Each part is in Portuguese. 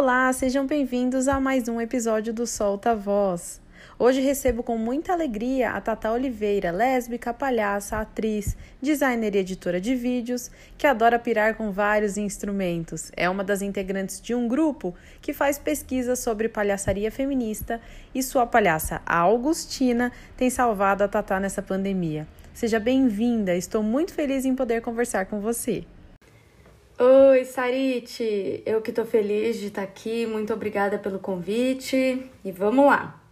Olá, sejam bem-vindos a mais um episódio do Solta Voz. Hoje recebo com muita alegria a Tata Oliveira, lésbica, palhaça, atriz, designer e editora de vídeos, que adora pirar com vários instrumentos. É uma das integrantes de um grupo que faz pesquisa sobre palhaçaria feminista e sua palhaça, Augustina, tem salvado a Tata nessa pandemia. Seja bem-vinda, estou muito feliz em poder conversar com você. Oi, Sarite! Eu que tô feliz de estar aqui, muito obrigada pelo convite e vamos lá!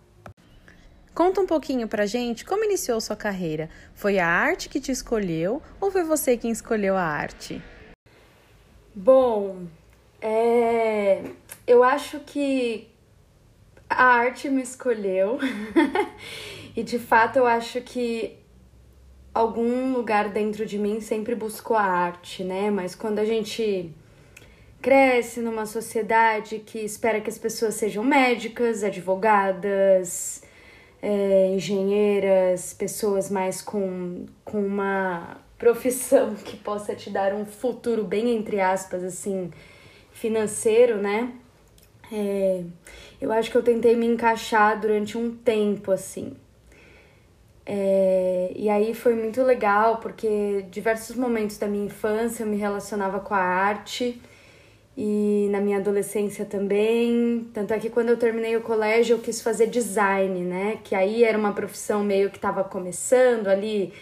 Conta um pouquinho pra gente como iniciou sua carreira. Foi a arte que te escolheu ou foi você quem escolheu a arte? Bom, é... eu acho que a arte me escolheu e de fato eu acho que algum lugar dentro de mim sempre buscou a arte, né? Mas quando a gente cresce numa sociedade que espera que as pessoas sejam médicas, advogadas, é, engenheiras, pessoas mais com, com uma profissão que possa te dar um futuro bem entre aspas assim financeiro, né? É, eu acho que eu tentei me encaixar durante um tempo assim. É, e aí foi muito legal porque diversos momentos da minha infância eu me relacionava com a arte e na minha adolescência também. Tanto é que quando eu terminei o colégio eu quis fazer design, né? Que aí era uma profissão meio que estava começando ali,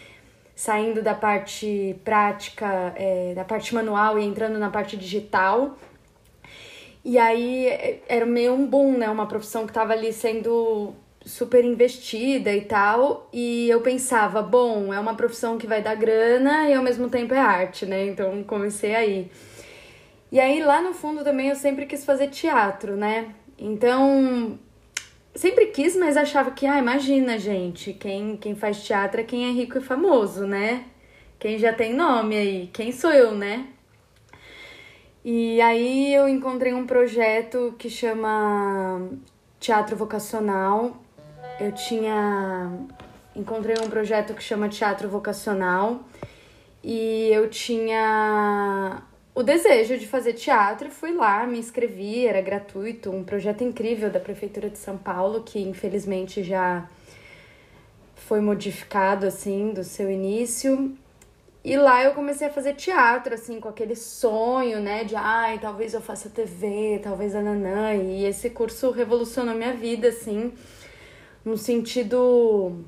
saindo da parte prática, é, da parte manual e entrando na parte digital. E aí é, era meio um boom, né? Uma profissão que estava ali sendo super investida e tal, e eu pensava, bom, é uma profissão que vai dar grana e ao mesmo tempo é arte, né? Então comecei aí. E aí lá no fundo também eu sempre quis fazer teatro, né? Então sempre quis, mas achava que, ah, imagina, gente, quem, quem faz teatro é quem é rico e famoso, né? Quem já tem nome aí, quem sou eu, né? E aí eu encontrei um projeto que chama Teatro Vocacional, eu tinha encontrei um projeto que chama Teatro Vocacional e eu tinha o desejo de fazer teatro fui lá, me inscrevi, era gratuito, um projeto incrível da prefeitura de São Paulo que infelizmente já foi modificado assim do seu início. E lá eu comecei a fazer teatro, assim, com aquele sonho, né, de ai, talvez eu faça TV, talvez a Nanã. E esse curso revolucionou minha vida, assim no sentido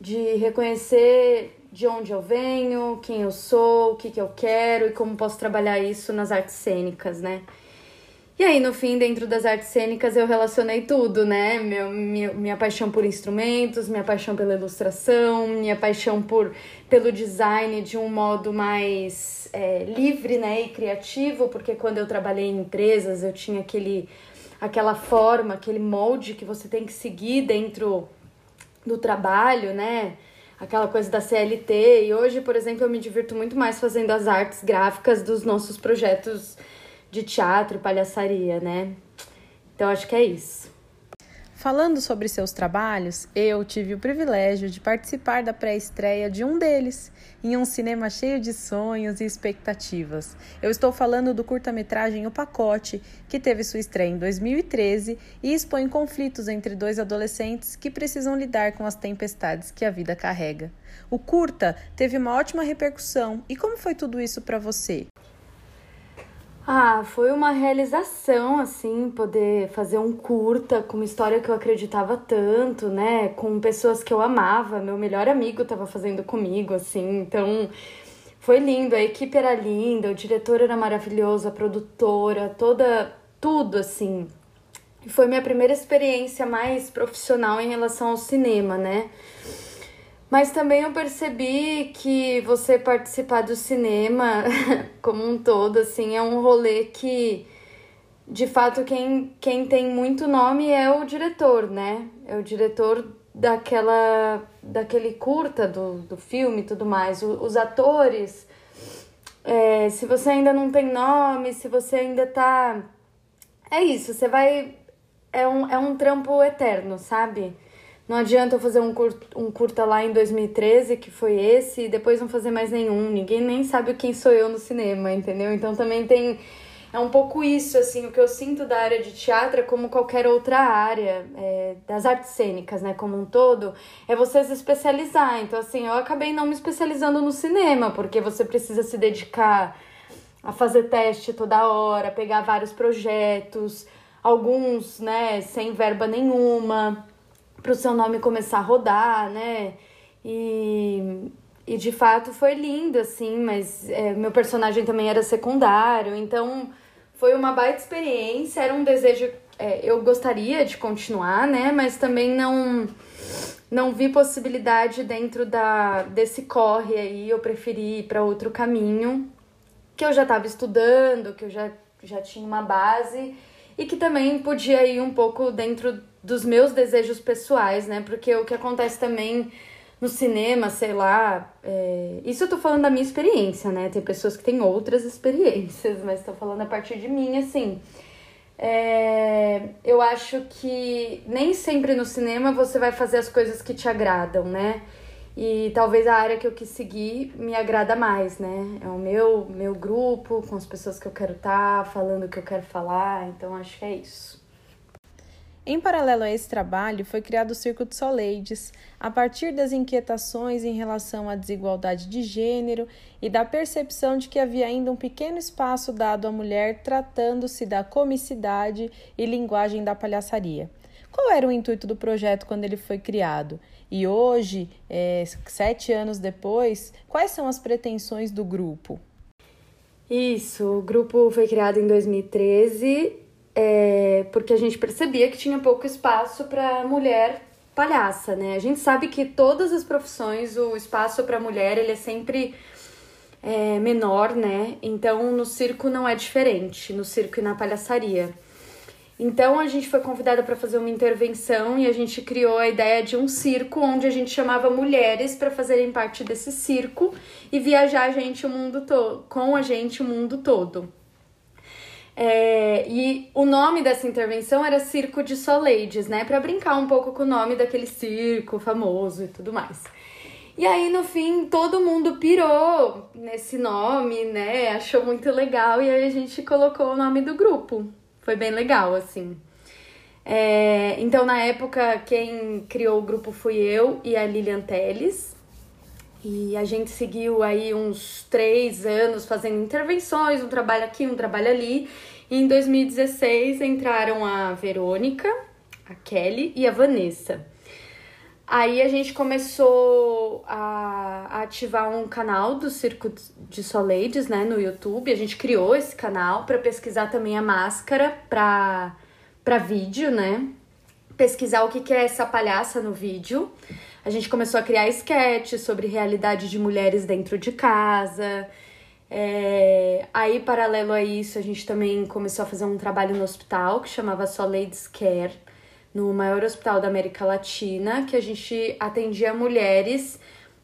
de reconhecer de onde eu venho, quem eu sou, o que, que eu quero e como posso trabalhar isso nas artes cênicas, né? E aí, no fim, dentro das artes cênicas, eu relacionei tudo, né? Meu, minha, minha paixão por instrumentos, minha paixão pela ilustração, minha paixão por, pelo design de um modo mais é, livre né? e criativo, porque quando eu trabalhei em empresas, eu tinha aquele aquela forma, aquele molde que você tem que seguir dentro do trabalho, né? Aquela coisa da CLT. E hoje, por exemplo, eu me divirto muito mais fazendo as artes gráficas dos nossos projetos de teatro palhaçaria, né? Então acho que é isso. Falando sobre seus trabalhos, eu tive o privilégio de participar da pré-estreia de um deles, em um cinema cheio de sonhos e expectativas. Eu estou falando do curta-metragem O Pacote, que teve sua estreia em 2013 e expõe conflitos entre dois adolescentes que precisam lidar com as tempestades que a vida carrega. O curta teve uma ótima repercussão. E como foi tudo isso para você? Ah, foi uma realização, assim, poder fazer um curta com uma história que eu acreditava tanto, né? Com pessoas que eu amava. Meu melhor amigo estava fazendo comigo, assim. Então, foi lindo. A equipe era linda, o diretor era maravilhoso, a produtora, toda. Tudo, assim. Foi minha primeira experiência mais profissional em relação ao cinema, né? Mas também eu percebi que você participar do cinema como um todo, assim, é um rolê que, de fato, quem, quem tem muito nome é o diretor, né? É o diretor daquela daquele curta do, do filme e tudo mais. O, os atores, é, se você ainda não tem nome, se você ainda tá. É isso, você vai. É um, é um trampo eterno, sabe? Não adianta eu fazer um curta, um curta lá em 2013, que foi esse, e depois não fazer mais nenhum. Ninguém nem sabe quem sou eu no cinema, entendeu? Então também tem é um pouco isso, assim, o que eu sinto da área de teatro é como qualquer outra área é, das artes cênicas, né, como um todo, é você se especializar. Então, assim, eu acabei não me especializando no cinema, porque você precisa se dedicar a fazer teste toda hora, pegar vários projetos, alguns, né, sem verba nenhuma, para o seu nome começar a rodar, né, e e de fato foi lindo, assim, mas é, meu personagem também era secundário, então foi uma baita experiência, era um desejo. É, eu gostaria de continuar, né? Mas também não não vi possibilidade dentro da desse corre aí, eu preferi ir para outro caminho, que eu já estava estudando, que eu já, já tinha uma base e que também podia ir um pouco dentro dos meus desejos pessoais, né? Porque o que acontece também no cinema, sei lá. É... Isso eu tô falando da minha experiência, né? Tem pessoas que têm outras experiências, mas tô falando a partir de mim, assim. É... Eu acho que nem sempre no cinema você vai fazer as coisas que te agradam, né? E talvez a área que eu quis seguir me agrada mais, né? É o meu, meu grupo, com as pessoas que eu quero estar, tá, falando o que eu quero falar, então acho que é isso. Em paralelo a esse trabalho, foi criado o Circo de Soleides, a partir das inquietações em relação à desigualdade de gênero e da percepção de que havia ainda um pequeno espaço dado à mulher tratando-se da comicidade e linguagem da palhaçaria. Qual era o intuito do projeto quando ele foi criado? E hoje, é, sete anos depois, quais são as pretensões do grupo? Isso, o grupo foi criado em 2013 é, porque a gente percebia que tinha pouco espaço para mulher palhaça, né? A gente sabe que todas as profissões o espaço para mulher ele é sempre é, menor, né? Então no circo não é diferente, no circo e na palhaçaria. Então a gente foi convidada para fazer uma intervenção e a gente criou a ideia de um circo onde a gente chamava mulheres para fazerem parte desse circo e viajar a gente o mundo todo, com a gente o mundo todo. É, e o nome dessa intervenção era Circo de Soleides, né? Para brincar um pouco com o nome daquele circo famoso e tudo mais. E aí, no fim, todo mundo pirou nesse nome, né? Achou muito legal e aí a gente colocou o nome do grupo. Foi bem legal, assim. É, então, na época, quem criou o grupo fui eu e a Lilian Teles. E a gente seguiu aí uns três anos fazendo intervenções, um trabalho aqui, um trabalho ali. E em 2016 entraram a Verônica, a Kelly e a Vanessa. Aí a gente começou a, ativar um canal do Circo de Soleides, né, no YouTube. A gente criou esse canal para pesquisar também a máscara para para vídeo, né? Pesquisar o que, que é essa palhaça no vídeo. A gente começou a criar sketches sobre realidade de mulheres dentro de casa. É, aí, paralelo a isso, a gente também começou a fazer um trabalho no hospital que chamava só Ladies Care, no maior hospital da América Latina, que a gente atendia mulheres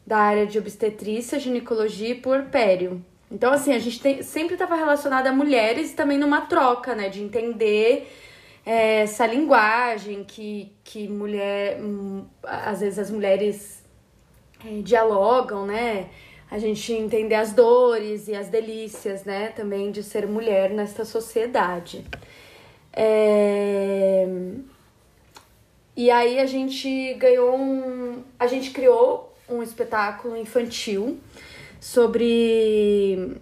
da área de obstetrícia, ginecologia e puerpério. Então, assim, a gente tem, sempre estava relacionada a mulheres também numa troca, né, de entender essa linguagem que, que mulher, às vezes as mulheres é, dialogam, né, a gente entender as dores e as delícias, né, também de ser mulher nesta sociedade. É... E aí a gente ganhou um. A gente criou um espetáculo infantil sobre.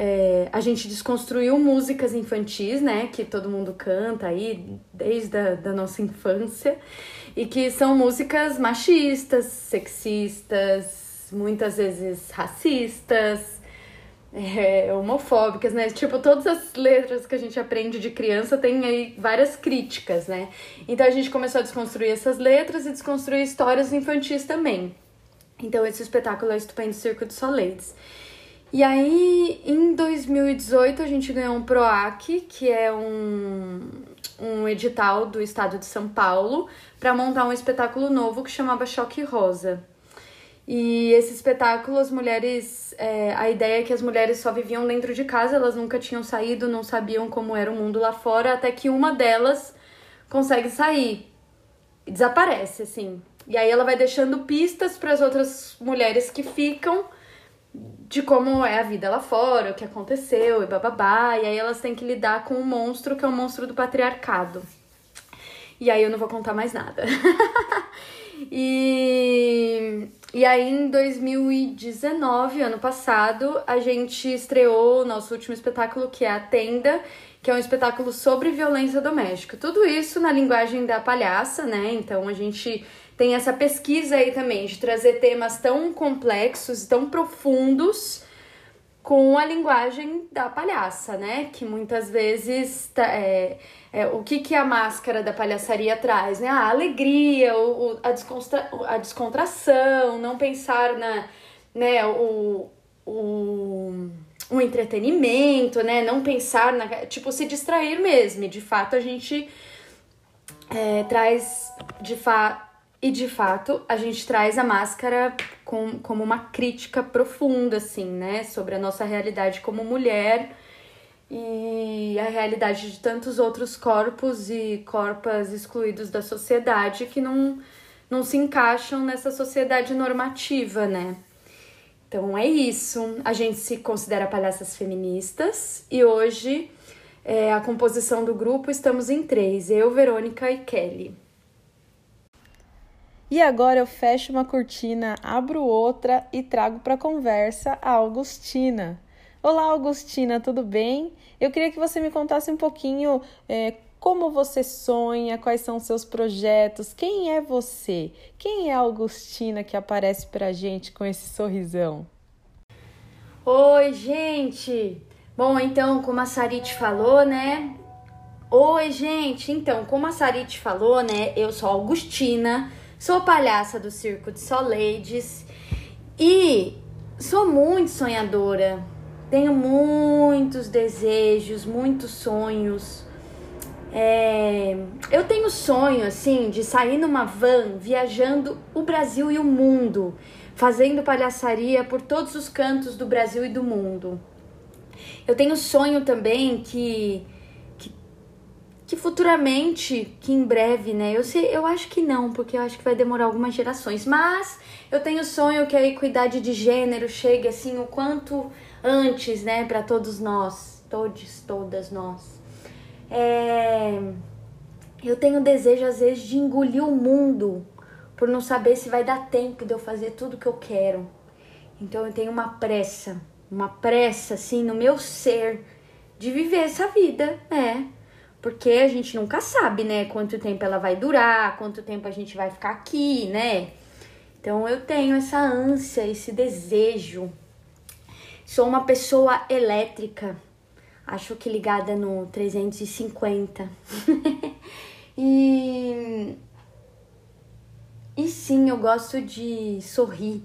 É, a gente desconstruiu músicas infantis, né? Que todo mundo canta aí desde a da nossa infância. E que são músicas machistas, sexistas, muitas vezes racistas, é, homofóbicas, né? Tipo, todas as letras que a gente aprende de criança tem aí várias críticas, né? Então a gente começou a desconstruir essas letras e desconstruir histórias infantis também. Então esse espetáculo é Estupendo Circo de Soleides. E aí, em 2018, a gente ganhou um PROAC, que é um, um edital do estado de São Paulo, para montar um espetáculo novo que chamava Choque Rosa. E esse espetáculo, as mulheres. É, a ideia é que as mulheres só viviam dentro de casa, elas nunca tinham saído, não sabiam como era o mundo lá fora, até que uma delas consegue sair. E desaparece, assim. E aí ela vai deixando pistas para as outras mulheres que ficam de como é a vida lá fora, o que aconteceu e bababá. E aí elas têm que lidar com o um monstro que é o monstro do patriarcado. E aí eu não vou contar mais nada. e, e aí em 2019, ano passado, a gente estreou o nosso último espetáculo, que é A Tenda, que é um espetáculo sobre violência doméstica. Tudo isso na linguagem da palhaça, né? Então a gente tem essa pesquisa aí também de trazer temas tão complexos, tão profundos com a linguagem da palhaça, né? Que muitas vezes tá, é, é, o que, que a máscara da palhaçaria traz, né? A alegria, o, a, descontra, a descontração, não pensar na, né, o, o, o entretenimento, né? Não pensar na. Tipo, se distrair mesmo. E de fato a gente é, traz de fato e de fato, a gente traz a máscara com, como uma crítica profunda, assim, né? Sobre a nossa realidade como mulher e a realidade de tantos outros corpos e corpas excluídos da sociedade que não, não se encaixam nessa sociedade normativa, né? Então é isso. A gente se considera palhaças feministas e hoje é, a composição do grupo estamos em três: eu, Verônica e Kelly. E agora eu fecho uma cortina, abro outra e trago para conversa a Augustina. Olá, Augustina, tudo bem? Eu queria que você me contasse um pouquinho é, como você sonha, quais são seus projetos, quem é você? Quem é a Augustina que aparece pra gente com esse sorrisão? Oi, gente! Bom, então, como a Sarit falou, né? Oi, gente! Então, como a Sarit falou, né? Eu sou Augustina Sou palhaça do Circo de Soleides e sou muito sonhadora. Tenho muitos desejos, muitos sonhos. É... Eu tenho sonho, assim, de sair numa van viajando o Brasil e o mundo, fazendo palhaçaria por todos os cantos do Brasil e do mundo. Eu tenho sonho também que que futuramente, que em breve, né? Eu sei, eu acho que não, porque eu acho que vai demorar algumas gerações, mas eu tenho sonho que a equidade de gênero chegue assim o quanto antes, né, para todos nós, todos, todas nós. É... Eu tenho desejo às vezes de engolir o mundo por não saber se vai dar tempo de eu fazer tudo que eu quero. Então eu tenho uma pressa, uma pressa assim no meu ser de viver essa vida, né? Porque a gente nunca sabe, né, quanto tempo ela vai durar, quanto tempo a gente vai ficar aqui, né? Então eu tenho essa ânsia, esse desejo. Sou uma pessoa elétrica, acho que ligada no 350. e e sim, eu gosto de sorrir.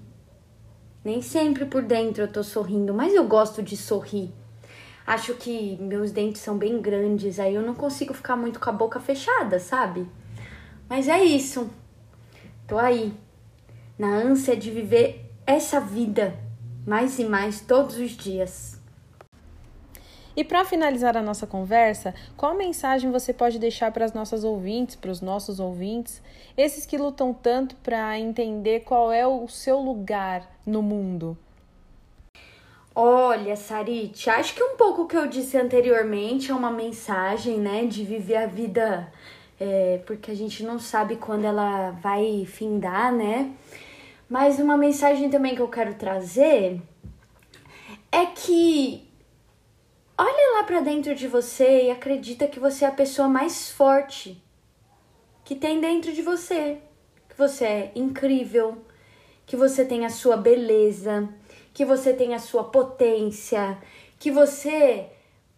Nem sempre por dentro eu tô sorrindo, mas eu gosto de sorrir acho que meus dentes são bem grandes, aí eu não consigo ficar muito com a boca fechada, sabe? Mas é isso. Tô aí, na ânsia de viver essa vida mais e mais todos os dias. E para finalizar a nossa conversa, qual mensagem você pode deixar para as nossas ouvintes, para os nossos ouvintes, esses que lutam tanto para entender qual é o seu lugar no mundo? Olha, Sarit, acho que um pouco o que eu disse anteriormente é uma mensagem, né, de viver a vida, é, porque a gente não sabe quando ela vai findar, né? Mas uma mensagem também que eu quero trazer é que olha lá para dentro de você e acredita que você é a pessoa mais forte que tem dentro de você, que você é incrível, que você tem a sua beleza que você tem a sua potência, que você,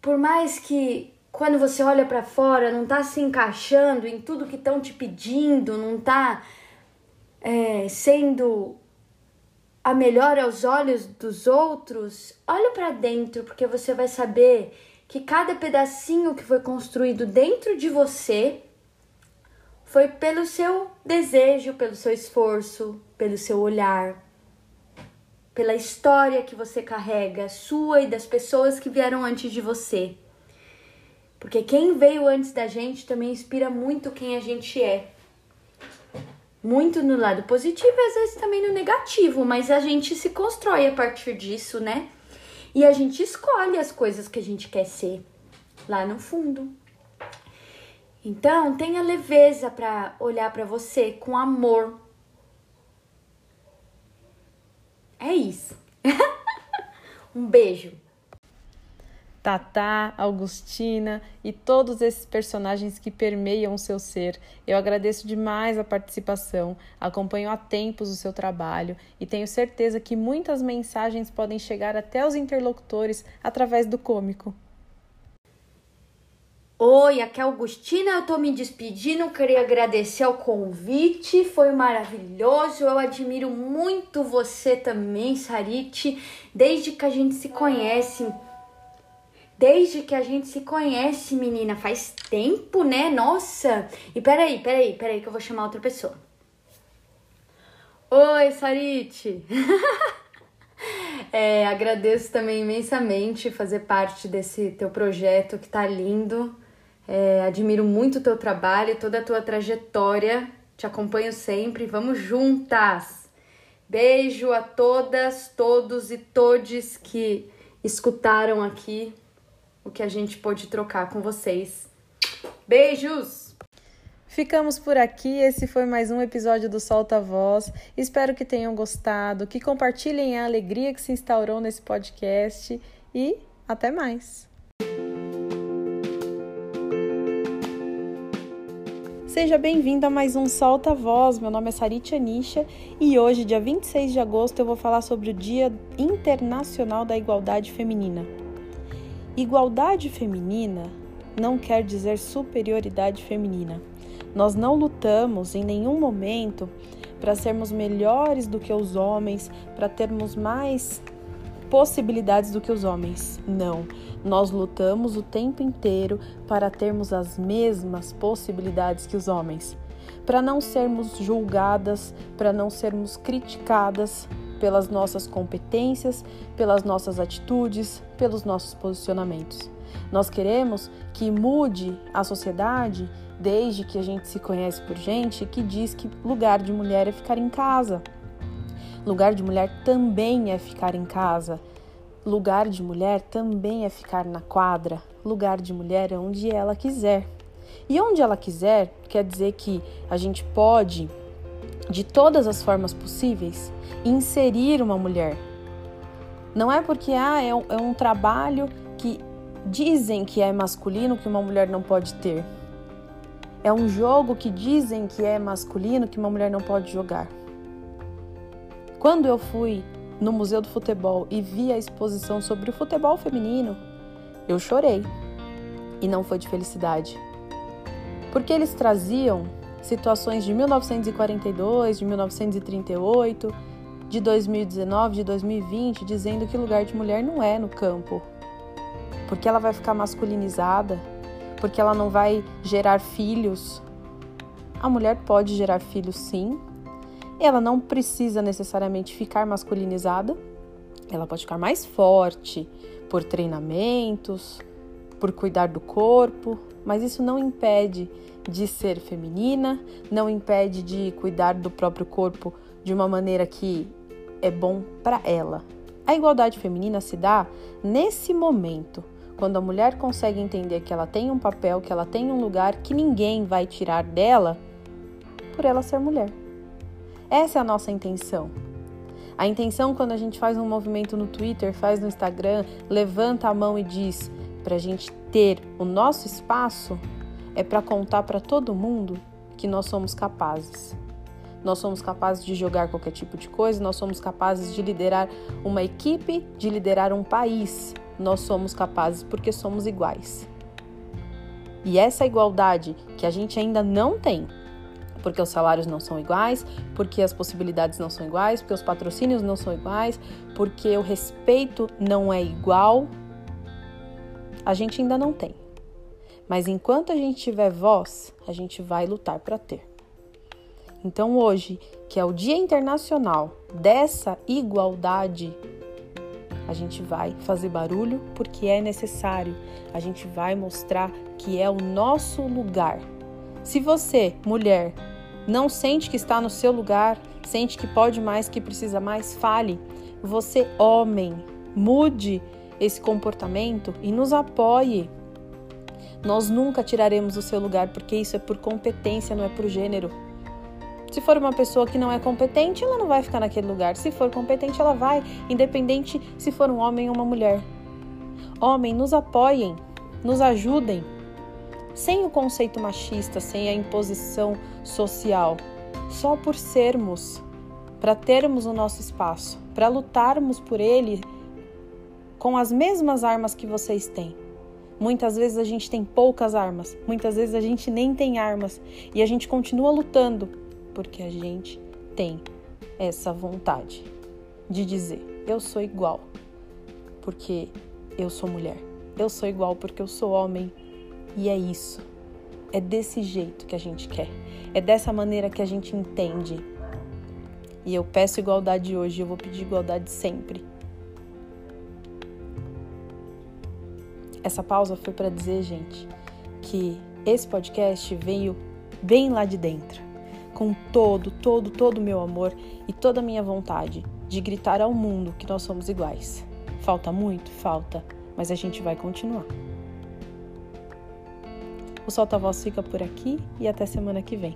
por mais que quando você olha para fora não tá se encaixando em tudo que estão te pedindo, não tá é, sendo a melhor aos olhos dos outros, olha para dentro, porque você vai saber que cada pedacinho que foi construído dentro de você foi pelo seu desejo, pelo seu esforço, pelo seu olhar pela história que você carrega, sua e das pessoas que vieram antes de você. Porque quem veio antes da gente também inspira muito quem a gente é. muito no lado positivo e às vezes também no negativo, mas a gente se constrói a partir disso, né? E a gente escolhe as coisas que a gente quer ser lá no fundo. Então, tenha leveza para olhar para você com amor. É isso. um beijo. Tatá, Augustina e todos esses personagens que permeiam o seu ser. Eu agradeço demais a participação, acompanho há tempos o seu trabalho e tenho certeza que muitas mensagens podem chegar até os interlocutores através do cômico. Oi, aqui é Augustina, eu tô me despedindo, queria agradecer o convite, foi maravilhoso, eu admiro muito você também, Sarite, desde que a gente se conhece, desde que a gente se conhece, menina, faz tempo, né? Nossa! E peraí, peraí, peraí que eu vou chamar outra pessoa. Oi, Sarite! é, agradeço também imensamente fazer parte desse teu projeto que tá lindo. É, admiro muito o teu trabalho, toda a tua trajetória. Te acompanho sempre. Vamos juntas! Beijo a todas, todos e todes que escutaram aqui o que a gente pôde trocar com vocês. Beijos! Ficamos por aqui. Esse foi mais um episódio do Solta Voz. Espero que tenham gostado, que compartilhem a alegria que se instaurou nesse podcast e até mais. Seja bem-vindo a mais um Solta Voz. Meu nome é Sarite Anisha e hoje, dia 26 de agosto, eu vou falar sobre o Dia Internacional da Igualdade Feminina. Igualdade feminina não quer dizer superioridade feminina. Nós não lutamos em nenhum momento para sermos melhores do que os homens, para termos mais possibilidades do que os homens. Não. Nós lutamos o tempo inteiro para termos as mesmas possibilidades que os homens, para não sermos julgadas, para não sermos criticadas pelas nossas competências, pelas nossas atitudes, pelos nossos posicionamentos. Nós queremos que mude a sociedade desde que a gente se conhece por gente que diz que lugar de mulher é ficar em casa. Lugar de mulher também é ficar em casa. Lugar de mulher também é ficar na quadra. Lugar de mulher é onde ela quiser. E onde ela quiser quer dizer que a gente pode, de todas as formas possíveis, inserir uma mulher. Não é porque ah, é, um, é um trabalho que dizem que é masculino que uma mulher não pode ter. É um jogo que dizem que é masculino que uma mulher não pode jogar. Quando eu fui no Museu do Futebol e vi a exposição sobre o futebol feminino, eu chorei. E não foi de felicidade. Porque eles traziam situações de 1942, de 1938, de 2019, de 2020, dizendo que lugar de mulher não é no campo. Porque ela vai ficar masculinizada, porque ela não vai gerar filhos. A mulher pode gerar filhos sim, ela não precisa necessariamente ficar masculinizada, ela pode ficar mais forte por treinamentos, por cuidar do corpo, mas isso não impede de ser feminina, não impede de cuidar do próprio corpo de uma maneira que é bom para ela. A igualdade feminina se dá nesse momento, quando a mulher consegue entender que ela tem um papel, que ela tem um lugar que ninguém vai tirar dela por ela ser mulher. Essa é a nossa intenção. A intenção, quando a gente faz um movimento no Twitter, faz no Instagram, levanta a mão e diz para a gente ter o nosso espaço, é para contar para todo mundo que nós somos capazes. Nós somos capazes de jogar qualquer tipo de coisa, nós somos capazes de liderar uma equipe, de liderar um país. Nós somos capazes porque somos iguais. E essa igualdade que a gente ainda não tem, porque os salários não são iguais, porque as possibilidades não são iguais, porque os patrocínios não são iguais, porque o respeito não é igual. A gente ainda não tem. Mas enquanto a gente tiver voz, a gente vai lutar para ter. Então hoje, que é o Dia Internacional dessa igualdade, a gente vai fazer barulho porque é necessário. A gente vai mostrar que é o nosso lugar. Se você, mulher, não sente que está no seu lugar, sente que pode mais, que precisa mais, fale. Você, homem, mude esse comportamento e nos apoie. Nós nunca tiraremos o seu lugar, porque isso é por competência, não é por gênero. Se for uma pessoa que não é competente, ela não vai ficar naquele lugar. Se for competente, ela vai, independente se for um homem ou uma mulher. Homem, nos apoiem, nos ajudem, sem o conceito machista, sem a imposição social, só por sermos, para termos o nosso espaço, para lutarmos por ele com as mesmas armas que vocês têm. Muitas vezes a gente tem poucas armas, muitas vezes a gente nem tem armas e a gente continua lutando porque a gente tem essa vontade de dizer: eu sou igual porque eu sou mulher, eu sou igual porque eu sou homem e é isso. É desse jeito que a gente quer, é dessa maneira que a gente entende. E eu peço igualdade hoje, eu vou pedir igualdade sempre. Essa pausa foi para dizer, gente, que esse podcast veio bem lá de dentro, com todo, todo, todo o meu amor e toda a minha vontade de gritar ao mundo que nós somos iguais. Falta muito? Falta, mas a gente vai continuar. O Solta Voz fica por aqui e até semana que vem.